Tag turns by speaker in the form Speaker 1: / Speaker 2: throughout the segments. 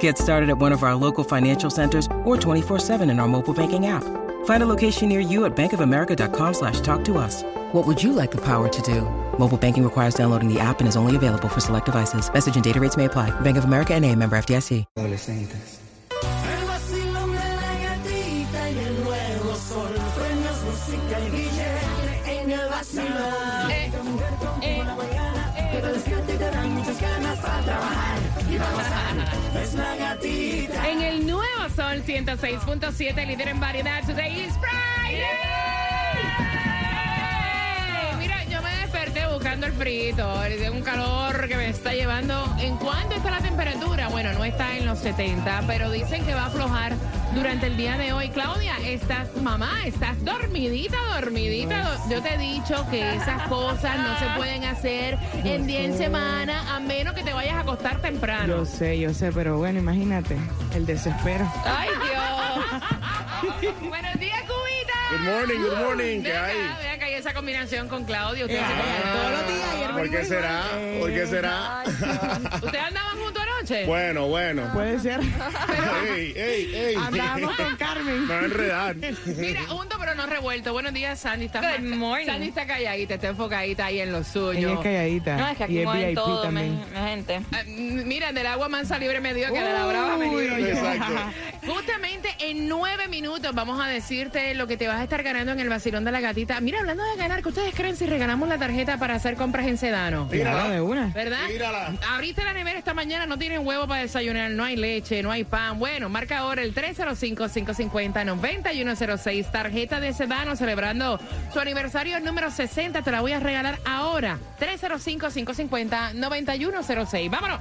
Speaker 1: Get started at one of our local financial centers or 24-7 in our mobile banking app. Find a location near you at bankofamerica.com slash talk to us. What would you like the power to do? Mobile banking requires downloading the app and is only available for select devices. Message and data rates may apply. Bank of America and a member FDIC.
Speaker 2: Adolescentes.
Speaker 3: El vacilón de la gatita y el nuevo sol. Premios, música y billete en el vacilón. Eh, eh, que Es la gatita.
Speaker 4: En el nuevo Sol 106.7, líder en variedad, Today is Friday. Buscando el frito, de un calor que me está llevando. ¿En cuánto está la temperatura? Bueno, no está en los 70, pero dicen que va a aflojar durante el día de hoy. Claudia, estás, mamá, estás dormidita, dormidita. Yo te he dicho que esas cosas no se pueden hacer en día en semana, a menos que te vayas a acostar temprano.
Speaker 5: Yo sé, yo sé, pero bueno, imagínate, el desespero.
Speaker 4: ¡Ay, Dios! Buenos días, Cubita.
Speaker 6: Good morning, good morning, ¿qué hay?
Speaker 4: Esa combinación con Claudio. Ustedes, se
Speaker 6: Ah,
Speaker 5: todos los días,
Speaker 6: ¿Por qué será? ¿Por qué será?
Speaker 4: ¿Ustedes andaban juntos anoche?
Speaker 6: Bueno, bueno.
Speaker 5: Puede ser.
Speaker 6: Ey, ey, ey.
Speaker 5: Andamos con Carmen.
Speaker 6: Me va a enredar.
Speaker 4: Mira, juntos pero no revuelto. Buenos días, Sandy. Está
Speaker 7: Good morning.
Speaker 4: Sandy está calladita, está enfocadita ahí en lo suyo.
Speaker 5: Ella es calladita.
Speaker 7: No, es que
Speaker 5: y
Speaker 7: aquí
Speaker 5: es
Speaker 7: mueven
Speaker 5: VIP
Speaker 7: todo, mi,
Speaker 5: también.
Speaker 7: gente.
Speaker 4: Ah, m- Mira, del agua mansa libre me dio que de la brava me
Speaker 5: Uy,
Speaker 4: libro yo.
Speaker 6: Exacto.
Speaker 4: Justamente en nueve minutos vamos a decirte lo que te vas a estar ganando en el vacilón de la gatita. Mira, hablando de ganar, ¿qué ustedes creen si regalamos la tarjeta para hacer compras en Sedano?
Speaker 5: Claro, de una.
Speaker 4: ¿Verdad?
Speaker 6: Tírala.
Speaker 4: Abriste la nevera esta mañana, no tienen huevo para desayunar, no hay leche, no hay pan. Bueno, marca ahora el 305-550-9106. Tarjeta de Sedano celebrando su aniversario número 60. Te la voy a regalar ahora. 305-550-9106. Vámonos.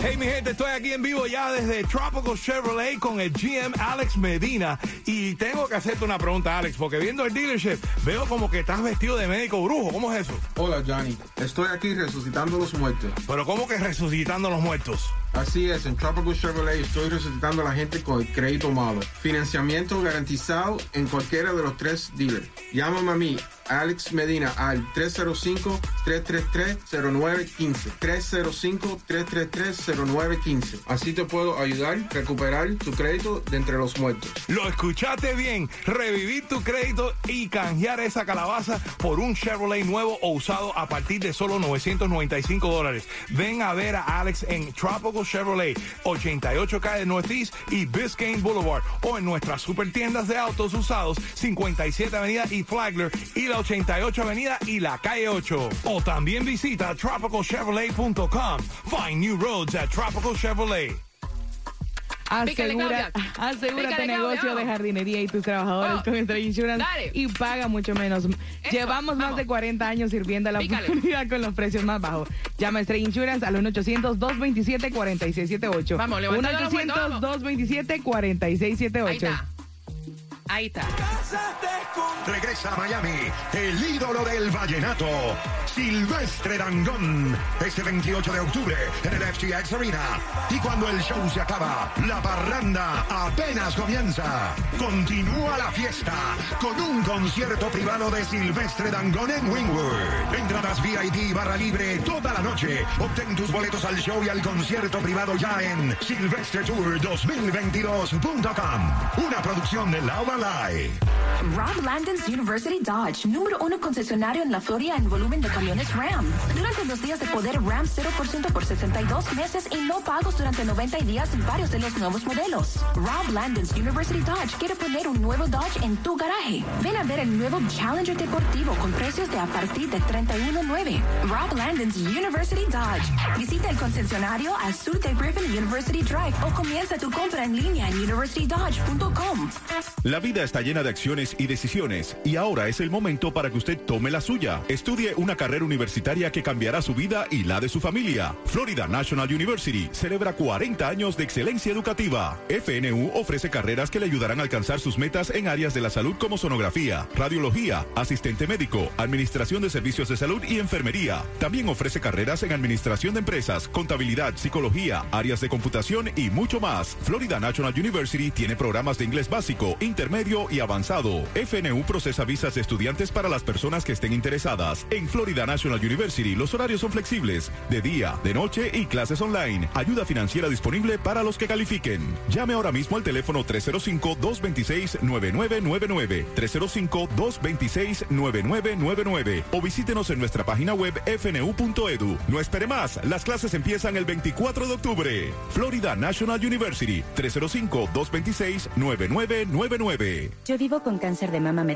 Speaker 8: Hey mi gente, estoy aquí en vivo ya desde Tropical Chevrolet con el GM Alex Medina y tengo que hacerte una pregunta Alex, porque viendo el dealership veo como que estás vestido de médico brujo, ¿cómo es eso?
Speaker 2: Hola Johnny, estoy aquí resucitando los muertos.
Speaker 8: Pero ¿cómo que resucitando los muertos?
Speaker 2: Así es, en Tropical Chevrolet estoy resucitando a la gente con el crédito malo. Financiamiento garantizado en cualquiera de los tres dealers. Llámame a mí, Alex Medina, al 305-333-0915. 305-333-0915. Así te puedo ayudar a recuperar tu crédito de entre los muertos.
Speaker 8: Lo escuchaste bien, revivir tu crédito y canjear esa calabaza por un Chevrolet nuevo o usado a partir de solo 995 dólares. Ven a ver a Alex en Tropical Chevrolet, 88 calle Northeast y Biscayne Boulevard o en nuestras super tiendas de autos usados 57 Avenida y Flagler y la 88 Avenida y la calle 8. O también visita tropicalchevrolet.com. Find new roads at Tropical Chevrolet.
Speaker 4: Pícale,
Speaker 5: Asegura,
Speaker 4: Claudia.
Speaker 5: asegura tu
Speaker 4: Pícale,
Speaker 5: negocio
Speaker 4: Claudia.
Speaker 5: de jardinería y tus trabajadores
Speaker 4: Oh.
Speaker 5: con Stray Insurance
Speaker 4: Dale.
Speaker 5: y paga mucho menos. Llevamos más
Speaker 4: vamos.
Speaker 5: de 40 años sirviendo a la
Speaker 4: Pícale.
Speaker 5: comunidad con los precios más bajos. Llama a Stray Insurance al 1-800-227-4678.
Speaker 4: Vamos, levanta la vuelta, vamos.
Speaker 5: 1-800-227-4678.
Speaker 4: Ahí está. Ahí está.
Speaker 9: Regresa a Miami, el ídolo del vallenato, Silvestre Dangón, este 28 de octubre en el FTX Arena. Y cuando el show se acaba, la parranda apenas comienza. Continúa la fiesta con un concierto privado de Silvestre Dangón en Wingwood. Entradas VIP barra libre toda la noche. Obtén tus boletos al show y al concierto privado ya en silvestretour2022.com. Una producción de Laura Live.
Speaker 10: Rob University Dodge, número uno concesionario en la Florida en volumen de camiones
Speaker 7: camiones Ram. Durante los días de poder Ram 0% por 62 meses y no pagos durante 90 días en varios de los nuevos modelos. Rob Landon's University Dodge quiere poner un nuevo Dodge en tu garaje. Ven a ver el nuevo Challenger deportivo con precios de a partir de 31.9. Rob Landon's University Dodge. Visita el concesionario al sur de Griffin University Drive o comienza tu compra en línea en universitydodge.com.
Speaker 10: La vida está llena de acciones y decisiones y ahora es el momento para que usted tome la suya. Estudie una carrera universitaria que cambiará su vida y la de su familia. Florida National University celebra 40 años de excelencia educativa. FNU ofrece carreras que le ayudarán a alcanzar sus metas en áreas de la salud como sonografía, radiología, asistente médico, administración de servicios de salud y enfermería. También ofrece carreras en administración de empresas, contabilidad, psicología, áreas de computación y mucho más. Florida National University tiene programas de inglés básico, intermedio y avanzado. FNU procesa visas de estudiantes para las personas que estén interesadas. En Florida National University los horarios son flexibles, de día, de noche y clases online. Ayuda financiera disponible para los que califiquen. Llame ahora mismo al teléfono 305-226-9999. 305-226-9999 o visítenos en nuestra página web fnu.edu. No espere más, las clases empiezan el 24 de octubre. Florida National University, 305-226-9999.
Speaker 11: Yo vivo con cáncer de mama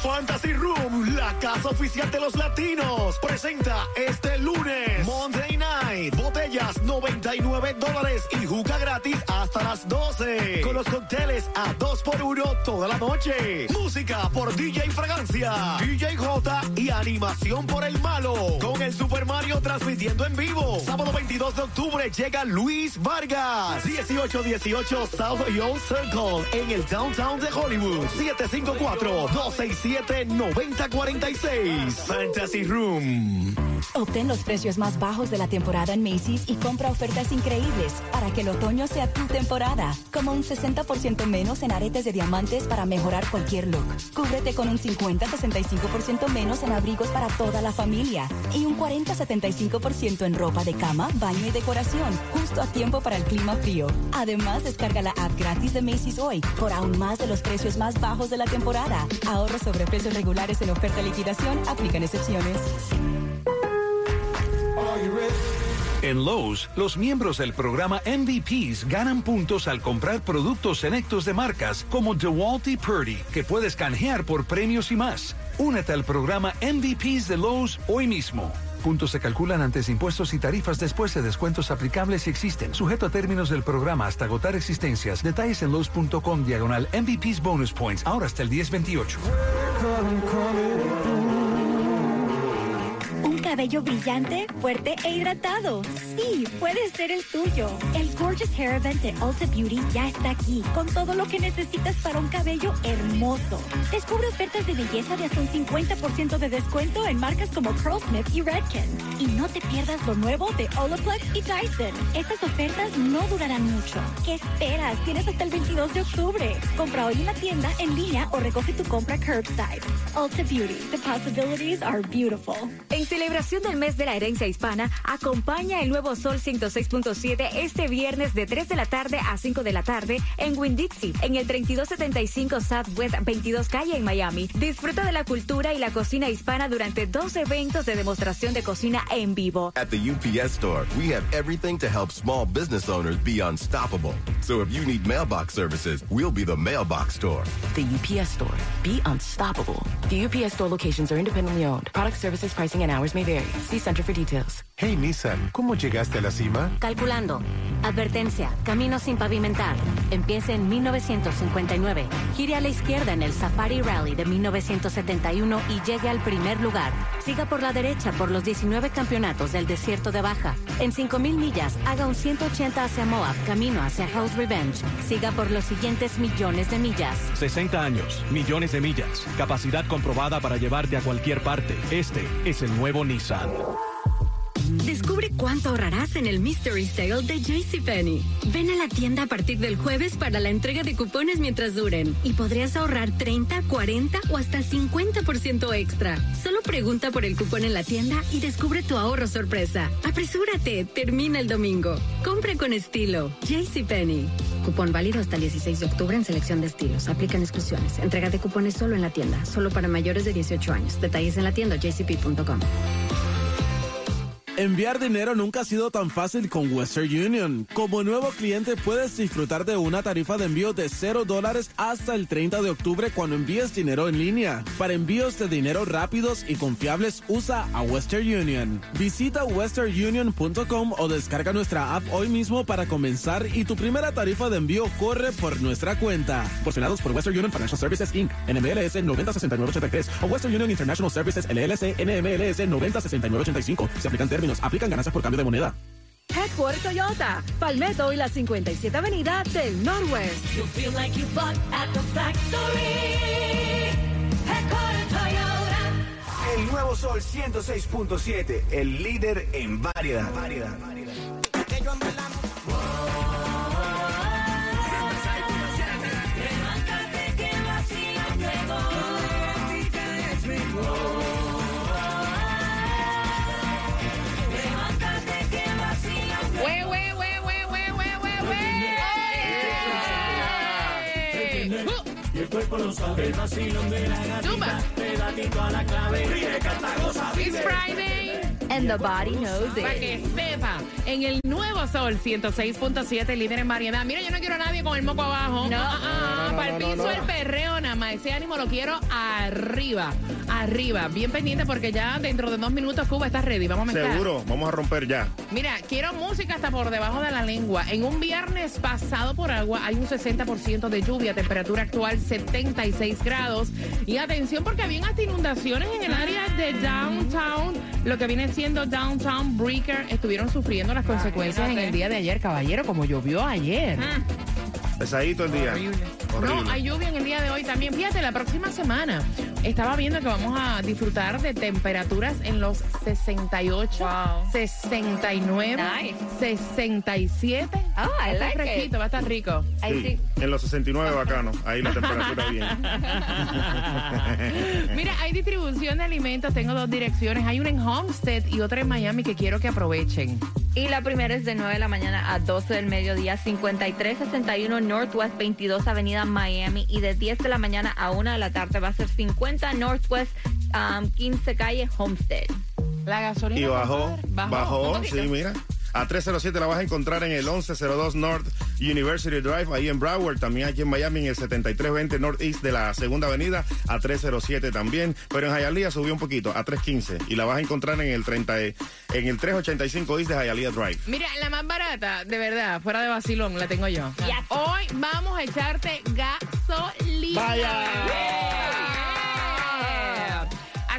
Speaker 12: Fantasy Room, la casa oficial de los latinos, presenta este lunes Monday Night, botellas 99 dólares y gratis hasta las 12. Con los cócteles a 2 por 1 toda la noche. Música por DJ Fragancia, DJ J y animación por el malo. Con el Super Mario transmitiendo en vivo. Sábado 22 de octubre llega Luis Vargas. 1818 South Yo Circle en el downtown de Hollywood. 754 267 9046 Fantasy Room.
Speaker 13: Obtén los precios más bajos de la temporada en Macy's y compra ofertas increíbles para que el otoño sea tu temporada. Como un 60% menos en aretes de diamantes para mejorar cualquier look. Cúbrete con un 50-65% menos en abrigos para toda la familia. Y un 40-75% en ropa de cama, baño y decoración. Justo a tiempo para el clima frío. Además, descarga la app gratis de Macy's hoy por aún más de los precios más bajos de la temporada. Ahorro sobre precios regulares en oferta liquidación. Aplican excepciones.
Speaker 14: En Lowe's, los miembros del programa MVPs ganan puntos al comprar productos selectos de marcas como DeWalt y Purdy, que puedes canjear por premios y más. Únete al programa MVPs de Lowe's hoy mismo. Puntos se calculan antes impuestos y tarifas después de descuentos aplicables si existen. Sujeto a términos del programa hasta agotar existencias. Detalles en Lowe's.com diagonal MVPs Bonus Points. Ahora hasta el 1028.
Speaker 15: Cabello brillante, fuerte e hidratado. Sí, puede ser el tuyo. El Gorgeous Hair Event de Ulta Beauty ya está aquí, con todo lo que necesitas para un cabello hermoso. Descubre ofertas de belleza de hasta un 50% de descuento en marcas como Curlsmith y Redken. Y no te pierdas lo nuevo de Olaplex y Dyson. Estas ofertas no durarán mucho. ¿Qué esperas? Tienes hasta el 22 de octubre. Compra hoy en la tienda, en línea o recoge tu compra curbside. Ulta Beauty. The possibilities are beautiful.
Speaker 16: En celebración del mes de la herencia hispana, acompaña el nuevo Sol 106.7 este viernes de 3 de la tarde a 5 de la tarde en Winn-Dixie, en el 3275 Southwest 22 Calle en Miami. Disfruta de la cultura y la cocina hispana durante dos eventos de demostración de cocina en vivo.
Speaker 17: At the UPS store, we have everything to help small business owners be unstoppable. So if you need mailbox services, we'll be the mailbox store.
Speaker 18: The UPS store. Be unstoppable. The UPS store locations are independently owned. Product services, pricing, and hours may vary.
Speaker 11: Vary. See Center for details.
Speaker 18: Hey Nissan, ¿cómo llegaste a la cima?
Speaker 19: Calculando. Advertencia. Camino sin pavimentar. Empiece en 1959. Gire a la izquierda en el Safari Rally de 1971 y llegue al primer lugar. Siga por la derecha por los 19 campeonatos del desierto de Baja. En 5000 millas, haga un 180 hacia Moab, camino hacia House Revenge. Siga por los siguientes millones de millas.
Speaker 20: 60 años, millones de millas, capacidad comprobada para llevarte a cualquier parte. Este es el nuevo Nissan.
Speaker 21: Descubre cuánto ahorrarás en el Mystery Sale de JCPenney. Ven a la tienda a partir del jueves para la entrega de cupones mientras duren y podrías ahorrar 30, 40 o hasta 50% extra. Solo pregunta por el cupón en la tienda y descubre tu ahorro sorpresa. Apresúrate, termina el domingo. Compre con estilo. JCPenney. Cupón válido hasta el 16 de octubre en selección de estilos. Aplican exclusiones. Entrega de cupones solo en la tienda. Solo para mayores de 18 años. Detalles en la tienda jcp.com.
Speaker 22: Enviar dinero nunca ha sido tan fácil con Western Union. Como nuevo cliente puedes disfrutar de una tarifa de envío de 0 dólares hasta el 30 de octubre cuando envíes dinero en línea. Para envíos de dinero rápidos y confiables usa a Western Union. Visita westernunion.com o descarga nuestra app hoy mismo para comenzar y tu primera tarifa de envío corre por nuestra cuenta. Porcionados por Western Union Financial Services Inc. NMLS 906983 o Western Union International Services LLC NMLS 906985. Se aplican términos. Aplican ganancias por cambio de moneda.
Speaker 23: Headquarter Toyota, Palmetto y la 57 Avenida del Northwest.
Speaker 3: You feel like you bought at the factory. Headquarter Toyota.
Speaker 24: El nuevo Sol 106.7, el líder en variedad. variedad.
Speaker 3: Levántate el vacilón de la gatita. Pegadito a la clave. Ríe, canta, goza,
Speaker 4: It's. Friday.
Speaker 23: And the body knows
Speaker 4: Para
Speaker 23: it.
Speaker 4: que sepa, en el nuevo Sol 106.7, líder en variedad. Mira, yo no quiero a nadie con el moco abajo.
Speaker 23: No.
Speaker 4: Ah, ah,
Speaker 3: no,
Speaker 4: para el
Speaker 3: no,
Speaker 4: piso
Speaker 3: no.
Speaker 4: el perreo Ese ánimo lo quiero arriba, arriba. Bien pendiente porque ya dentro de dos minutos Cuba está ready. Vamos a mezclar.
Speaker 6: Seguro, vamos a romper ya.
Speaker 4: Mira, quiero música hasta por debajo de la lengua. En un viernes pasado por agua hay un 60% de lluvia, temperatura actual 76 grados. Y atención porque habían hasta inundaciones en el área de downtown, lo que viene siendo downtown Breaker, estuvieron sufriendo las consecuencias en el día de ayer, caballero, como llovió ayer.
Speaker 6: Pesadito el día. Horrible.
Speaker 4: No, hay lluvia en el día de hoy también. Fíjate, la próxima semana estaba viendo que vamos a disfrutar de temperaturas en los 68, 69, 67.
Speaker 23: Oh, I
Speaker 4: va a estar
Speaker 23: like it.
Speaker 4: fresquito, va a estar rico.
Speaker 6: Sí, en los 69 bacano. Ahí la temperatura bien.
Speaker 4: Mira, hay distribución de alimentos, tengo dos direcciones. Hay una en Homestead y otra en Miami que quiero que aprovechen.
Speaker 25: Y la primera es de 9 de la mañana a 12 del mediodía, 5361 Northwest 22 Avenida Miami. Y de 10 de la mañana a 1 de la tarde va a ser 50 Northwest um, 15 Calle Homestead.
Speaker 4: La gasolina.
Speaker 6: Y bajó, bajó,
Speaker 4: poquito.
Speaker 6: sí, mira. A 307 la vas a encontrar en el 1102 North University Drive, ahí en Broward. También aquí en Miami, en el 7320 Northeast de la Segunda Avenida, a 307 también. Pero en Hialeah subió un poquito, a 315. Y la vas a encontrar en el 30, en el 385 East de Hialeah Drive.
Speaker 4: Mira, la más barata, de verdad, fuera de vacilón, la tengo yo. Hoy vamos a echarte gasolina.
Speaker 6: ¡Vaya!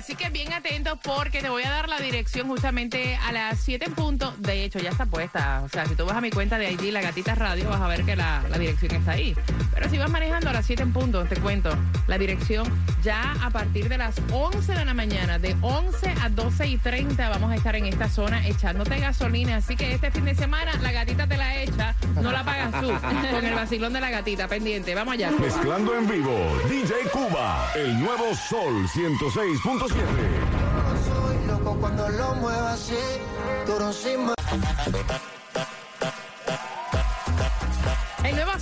Speaker 4: Así que bien atentos porque te voy a dar la dirección justamente a las 7 en punto. De hecho, ya está puesta. O sea, si tú vas a mi cuenta de ID, La Gatita Radio, vas a ver que la, la dirección está ahí. Pero si vas manejando a las 7 en punto, te cuento, la dirección ya a partir de las 11 de la mañana, de 11 a 12 y 30, vamos a estar en esta zona echándote gasolina. Así que este fin de semana la gatita te la echa, no la pagas tú, con el vacilón de la gatita pendiente. Vamos allá.
Speaker 26: Mezclando en vivo, DJ Cuba, el nuevo Sol 106.7.
Speaker 3: Soy loco cuando lo muevo así, duro sin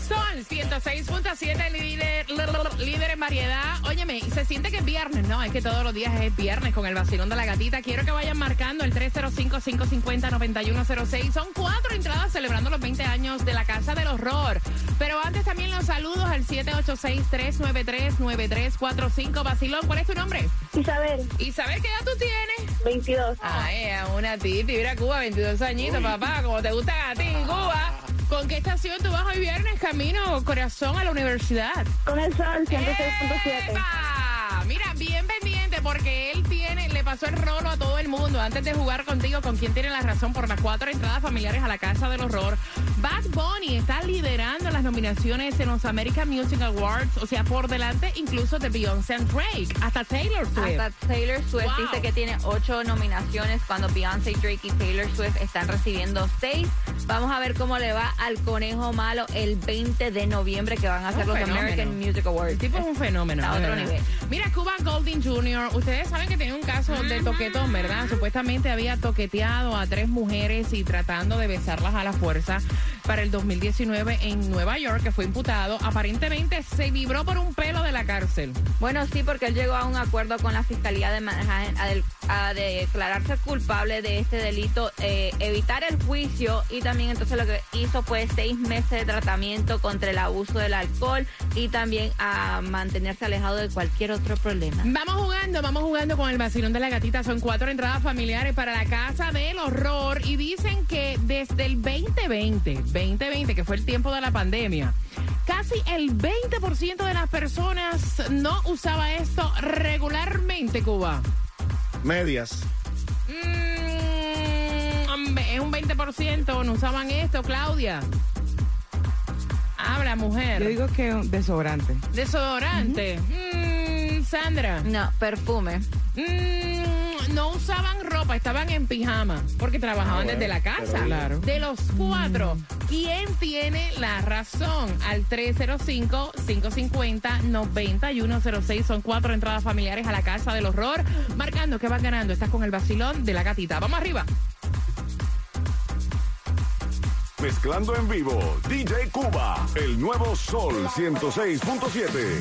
Speaker 4: Sol 106.7, líder, líder en variedad. Óyeme, se siente que es viernes, ¿no? Es que todos los días es viernes con el vacilón de la gatita. Quiero que vayan marcando el 305-550-9106. Son cuatro entradas celebrando los 20 años de la Casa del Horror. Pero antes también los saludos al 786-393-9345. Vacilón, ¿cuál es tu nombre?
Speaker 27: Isabel.
Speaker 4: Isabel, ¿qué edad tú tienes?
Speaker 27: 22.
Speaker 4: Ay, a una titi, mira Cuba, 22 añitos, papá, como te gusta a ti en Cuba. ¿Con qué estación tú vas hoy viernes, camino, corazón, a la universidad?
Speaker 27: Con el sol, 106.7.
Speaker 4: ¡Epa! Mira, bien pendiente porque él tiene, pasó el rolo a todo el mundo antes de jugar contigo con quien tiene la razón por las cuatro entradas familiares a la Casa del Horror. Bad Bunny está liderando las nominaciones en los American Music Awards, o sea, por delante incluso de Beyoncé and Drake, hasta Taylor Swift.
Speaker 25: Hasta Taylor Swift
Speaker 4: Wow.
Speaker 25: dice que tiene ocho nominaciones cuando Beyoncé, Drake y Taylor Swift están recibiendo seis. Vamos a ver cómo le va al conejo malo el 20 de noviembre que van a hacer los
Speaker 4: fenómeno.
Speaker 25: American Music Awards.
Speaker 4: El tipo es un fenómeno.
Speaker 25: A otro nivel.
Speaker 4: Mira, Cuba Golding Jr., ustedes saben que tiene un caso de toquetón, ¿verdad? Supuestamente había toqueteado a tres mujeres y tratando de besarlas a la fuerza para el 2019 en Nueva York, que fue imputado. Aparentemente se libró por un pelo de la cárcel.
Speaker 25: Bueno, sí, porque él llegó a un acuerdo con la Fiscalía de Manhattan a, del- a declararse culpable de este delito, eh, evitar el juicio y también entonces lo que hizo fue seis meses de tratamiento contra el abuso del alcohol y también a mantenerse alejado de cualquier otro problema.
Speaker 4: Vamos jugando, vamos jugando con el vacilón de la gatita. Son cuatro entradas familiares para la casa del horror y dicen que desde el 2020, 2020, que fue el tiempo de la pandemia, casi el 20% de las personas no usaba esto regularmente, Cuba.
Speaker 6: Medias.
Speaker 4: Mm, es un 20%, no usaban esto, Claudia. Habla, mujer.
Speaker 28: Yo digo que desodorante.
Speaker 4: Desodorante. Mm, Sandra.
Speaker 25: No, perfume.
Speaker 4: Mm, no usaban ropa, estaban en pijama porque trabajaban
Speaker 28: Ah, bueno,
Speaker 4: desde la casa.
Speaker 28: claro.
Speaker 4: De los cuatro, ¿quién tiene la razón? Al 305-550-9106. Son cuatro entradas familiares a la casa del horror. Marcando que van ganando. Estás con el vacilón de la gatita. Vamos arriba.
Speaker 26: Mezclando en vivo, DJ Cuba, el nuevo Sol 106.7.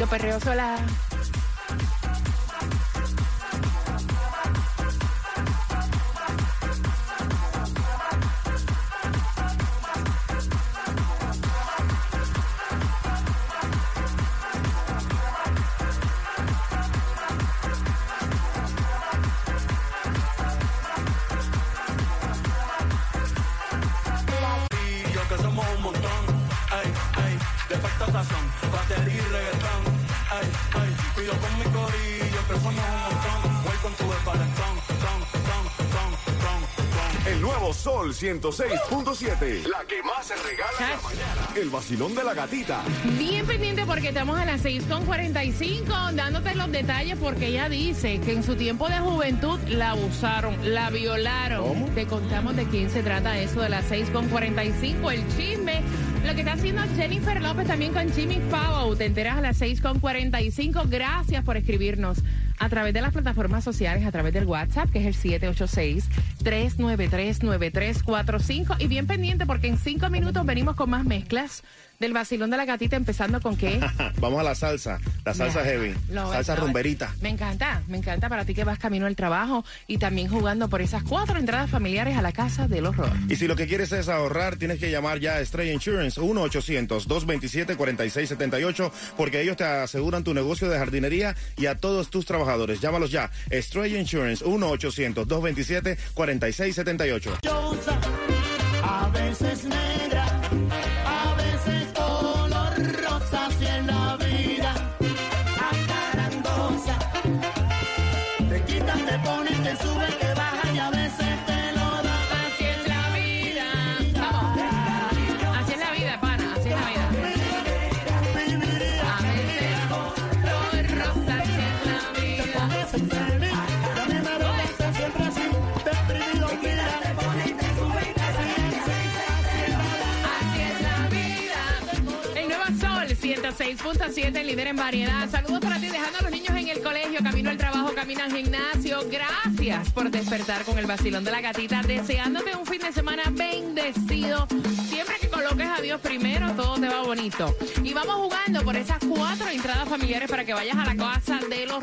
Speaker 4: Yo perreo sola.
Speaker 26: Sol 106.7. La que más se regala en la mañana. El vacilón de la gatita.
Speaker 4: Bien pendiente porque estamos a las 6.45 dándote los detalles porque ella dice que en su tiempo de juventud la abusaron, la violaron. Te contamos de quién se trata eso de las 6.45, el chisme. Lo que está haciendo Jennifer López también con Jimmy Fallon. Te enteras a las 6.45. Gracias por escribirnos a través de las plataformas sociales, a través del WhatsApp, que es el 786-393-9345. Y bien pendiente porque en cinco minutos venimos con más mezclas del vacilón de la gatita, empezando con qué.
Speaker 6: Vamos a la salsa, la salsa
Speaker 4: Ya,
Speaker 6: heavy,
Speaker 4: lo
Speaker 6: salsa
Speaker 4: lo
Speaker 6: rumberita.
Speaker 4: Me encanta, me encanta para ti que vas camino al trabajo y también jugando por esas cuatro entradas familiares a la casa del horror.
Speaker 6: Y si lo que quieres es ahorrar, tienes que llamar ya a Estrella Insurance 1-800-227-4678 porque ellos te aseguran tu negocio de jardinería y a todos tus trabajadores. Llámalos ya. Estrella Insurance 1-800-227-4678.
Speaker 3: A veces negra,
Speaker 4: 106.7, líder en variedad. Saludos para ti, dejando a los niños en el colegio, camino al trabajo, camino al gimnasio. Gracias por despertar con el vacilón de la gatita, deseándote un fin de semana bendecido. Siempre que coloques a Dios primero, todo te va bonito. Y vamos jugando por esas cuatro entradas familiares para que vayas a la casa de los.